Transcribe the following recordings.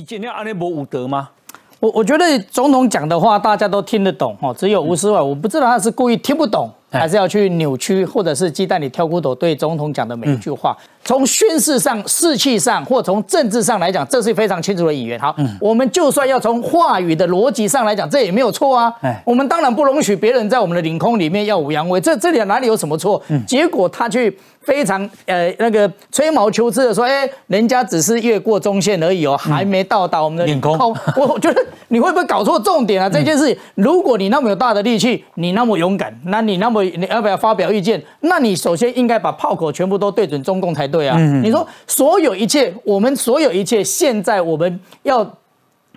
以前那安尼无武德吗？我我觉得总统讲的话大家都听得懂哦，只有吴思怀我不知道他是故意听不懂，还是要去扭曲，或者是鸡蛋里挑骨头对总统讲的每一句话。从宣誓上、士气上，或从政治上来讲，这是非常清楚的语言。好，我们就算要从话语的逻辑上来讲，这也没有错啊。我们当然不容许别人在我们的领空里面耀武扬威，这这里哪里有什么错？结果他去。非常呃那个吹毛求疵的说，哎，人家只是越过中线而已哦，还没到达我们的领空。我觉得你会不会搞错重点啊？这件事，如果你那么有大的力气，你那么勇敢，那你那么你要不要发表意见？那你首先应该把炮口全部都对准中共才对啊。你说所有一切，我们所有一切，现在我们要。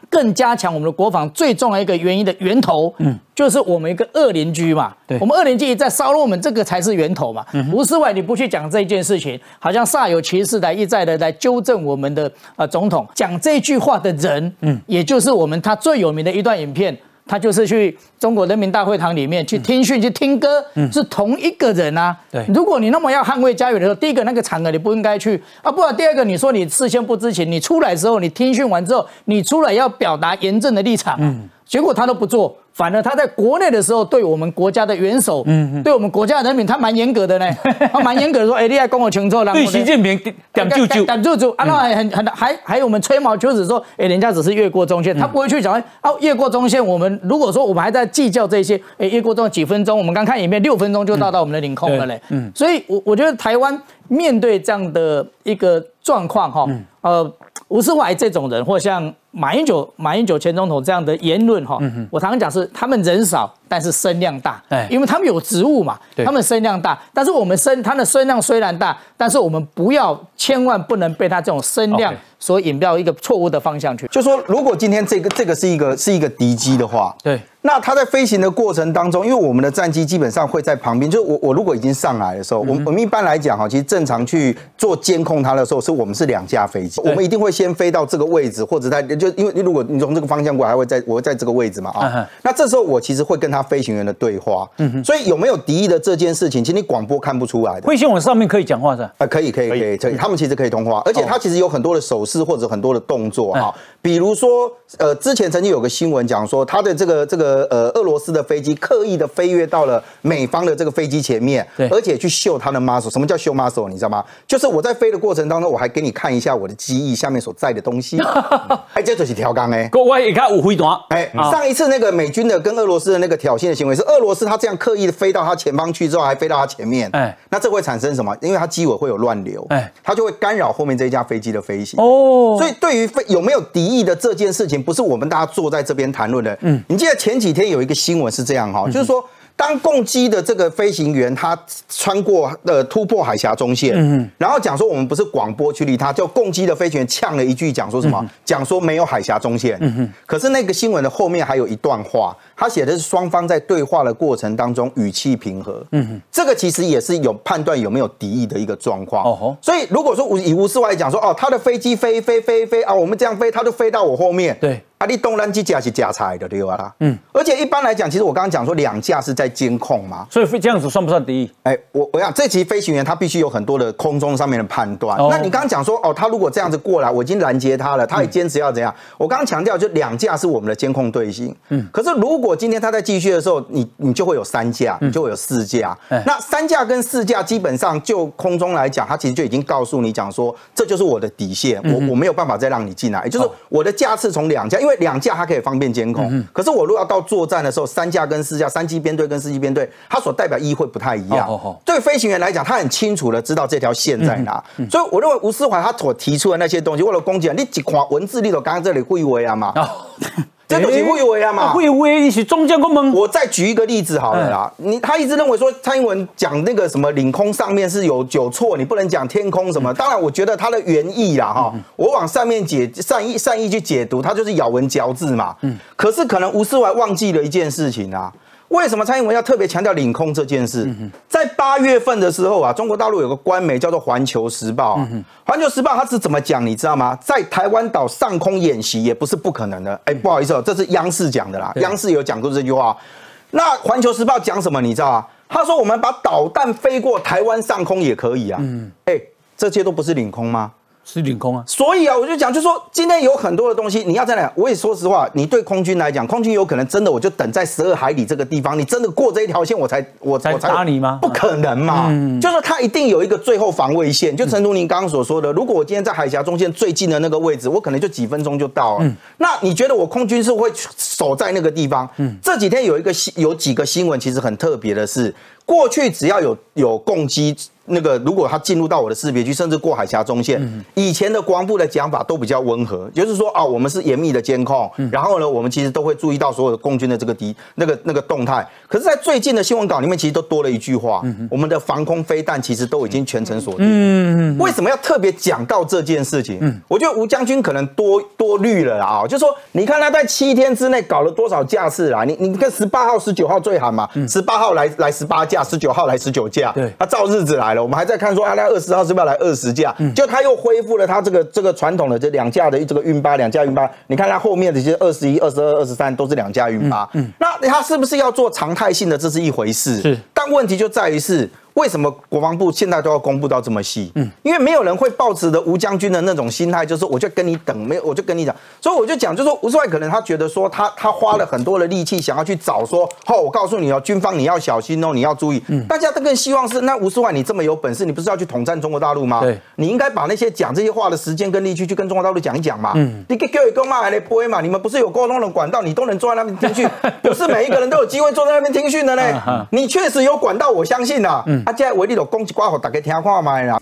更加强我们的国防最重要一个原因的源头，嗯，就是我们一个恶邻居嘛，对，我们恶邻居在骚扰我们，这个才是源头嘛。吴思外，你不去讲这件事情，好像煞有其事的一再的来纠正我们的呃总统讲这句话的人，嗯，也就是我们他最有名的一段影片。他就是去中国人民大会堂里面去听训、去听歌，是同一个人啊。对，如果你那么要捍卫家园的时候，第一个那个场合你不应该去啊。不然第二个，你说你事先不知情，你出来之后，你听训完之后，你出来要表达严正的立场，嗯，结果他都不做。反而他在国内的时候，对我们国家的元首，嗯，对我们国家的人民，他蛮严格的呢。他蛮严格的说，哎，你还跟我清楚，对习近平点舅舅，点舅舅，啊，那还很很还还有我们吹毛求疵说，哎，人家只是越过中线，他不会去讲，哦，越过中线，我们如果说我们还在计较这些，哎，越过中几分钟，我们刚看影片，六分钟就到到我们的领空了嘞。嗯，所以，我我觉得台湾面对这样的一个状况，哈，呃，吴思怀这种人，或像。马英九、马英九前总统这样的言论，哈，我常常讲是他们人少，但是声量大，因为他们有职务嘛，他们声量大，但是我们声，他的声量虽然大，但是我们不要，千万不能被他这种声量所引到一个错误的方向去。就说如果今天这个这个是一个是一个敌机的话，对。那他在飞行的过程当中，因为我们的战机基本上会在旁边，就是我我如果已经上来的时候，我我们一般来讲哈，其实正常去做监控它的时候，是我们是两架飞机，我们一定会先飞到这个位置，或者在就因为如果你从这个方向过来，还会在我会在这个位置嘛啊，那这时候我其实会跟他飞行员的对话，嗯所以有没有敌意的这件事情，其实你广播看不出来的。飞行员上面可以讲话是？啊，可以可以可以可以，他们其实可以通话，而且他其实有很多的手势或者很多的动作哈，比如说呃，之前曾经有个新闻讲说他的这个这个呃俄罗斯。的飞机刻意的飞跃到了美方的这个飞机前面，对，而且去秀他的 muscle。什么叫秀 muscle？你知道吗？就是我在飞的过程当中，我还给你看一下我的机翼下面所在的东西。哎，这就是条杠哎。国外也看五回短。哎，上一次那个美军的跟俄罗斯的那个挑衅的行为，是俄罗斯他这样刻意的飞到他前方去之后，还飞到他前面。哎，那这会产生什么？因为它机尾会有乱流，哎，它就会干扰后面这一架飞机的飞行。哦，所以对于飞有没有敌意的这件事情，不是我们大家坐在这边谈论的。嗯，你记得前几天有一个新闻。是这样哈，就是说，当共机的这个飞行员他穿过呃突破海峡中线，嗯，然后讲说我们不是广播驱离他，就共机的飞行员呛了一句，讲说什么？讲说没有海峡中线，嗯哼。可是那个新闻的后面还有一段话，他写的是双方在对话的过程当中语气平和，嗯哼。这个其实也是有判断有没有敌意的一个状况，哦吼。所以如果说以吴世外讲说，哦，他的飞机飞飞飞飞啊，我们这样飞，他就飞到我后面，对。啊，你东南机架是加菜的对吧啦？嗯，而且一般来讲，其实我刚刚讲说两架是在监控嘛，所以这样子算不算敌意？哎，我我想这其实飞行员他必须有很多的空中上面的判断。那你刚刚讲说哦，他如果这样子过来，我已经拦截他了，他也坚持要怎样？我刚刚强调就两架是我们的监控队形。嗯，可是如果今天他在继续的时候，你你就会有三架，你就会有四架。那三架跟四架基本上就空中来讲，他其实就已经告诉你讲说，这就是我的底线，我我没有办法再让你进来，也就是我的架次从两架，因为两架它可以。方便监控，可是我如果要到作战的时候，三架跟四架，三机编队跟四机编队，它所代表意义会不太一样。对飞行员来讲，他很清楚的知道这条线在哪，所以我认为吴思怀他所提出的那些东西，为了攻击你几款文字里头，刚刚这里会为啊嘛。这都是会为啊嘛，会为是中间公门。我再举一个例子好了啦，你他一直认为说蔡英文讲那个什么领空上面是有有错，你不能讲天空什么。当然，我觉得他的原意啦哈，我往上面解善意善意去解读，他就是咬文嚼字嘛。嗯，可是可能吴思怀忘记了一件事情啊。为什么蔡英文要特别强调领空这件事？在八月份的时候啊，中国大陆有个官媒叫做《环球时报》啊，《环球时报》它是怎么讲？你知道吗？在台湾岛上空演习也不是不可能的。哎，不好意思哦，这是央视讲的啦，央视有讲过这句话。那《环球时报》讲什么？你知道啊？他说我们把导弹飞过台湾上空也可以啊。嗯，哎，这些都不是领空吗？是领空啊。所以啊，我就讲，就说今天有很多的东西，你要在哪？我也说实话，你对空军来讲，空军有可能真的，我就等在十二海里这个地方，你真的过这一条线，我才我才打你吗？不可能嘛！嗯就是他一定有一个最后防卫线。就陈如您刚刚所说的，如果我今天在海峡中线最近的那个位置，我可能就几分钟就到了。那你觉得我空军是会守在那个地方？嗯这几天有一个新有几个新闻，其实很特别的是，过去只要有有攻击。那个，如果他进入到我的识别区，甚至过海峡中线，以前的国防部的讲法都比较温和，就是说啊，我们是严密的监控，然后呢，我们其实都会注意到所有的共军的这个敌那个那个动态。可是，在最近的新闻稿里面，其实都多了一句话，我们的防空飞弹其实都已经全程锁定。为什么要特别讲到这件事情？我觉得吴将军可能多多虑了啊，就说你看他在七天之内搞了多少架次啦？你你跟十八号、十九号最喊嘛，十八号来来十八架，十九号来十九架，对，他照日子来。我们还在看说，啊，那二十号是不是要来二十架？就他又恢复了他这个这个传统的这两架的这个运八，两架运八。你看他后面的这些二十一、二十二、二十三都是两架运八。那他是不是要做常态性的？这是一回事。是，但问题就在于是。为什么国防部现在都要公布到这么细？嗯，因为没有人会抱持的吴将军的那种心态，就是我就跟你等，没有我就跟你讲，所以我就讲，就说吴世外可能他觉得说他他花了很多的力气想要去找说，哦，我告诉你哦，军方你要小心哦，你要注意。嗯，大家都更希望是那吴世外你这么有本事，你不是要去统战中国大陆吗？对，你应该把那些讲这些话的时间跟力气去跟中国大陆讲一讲嘛。嗯，你给给一个骂来播嘛，你们不是有沟通的管道，你都能坐在那边听讯，不是每一个人都有机会坐在那边听讯的呢。你确实有管道，我相信呐。嗯，啊，即个话你著讲一寡，互大家听看卖啦。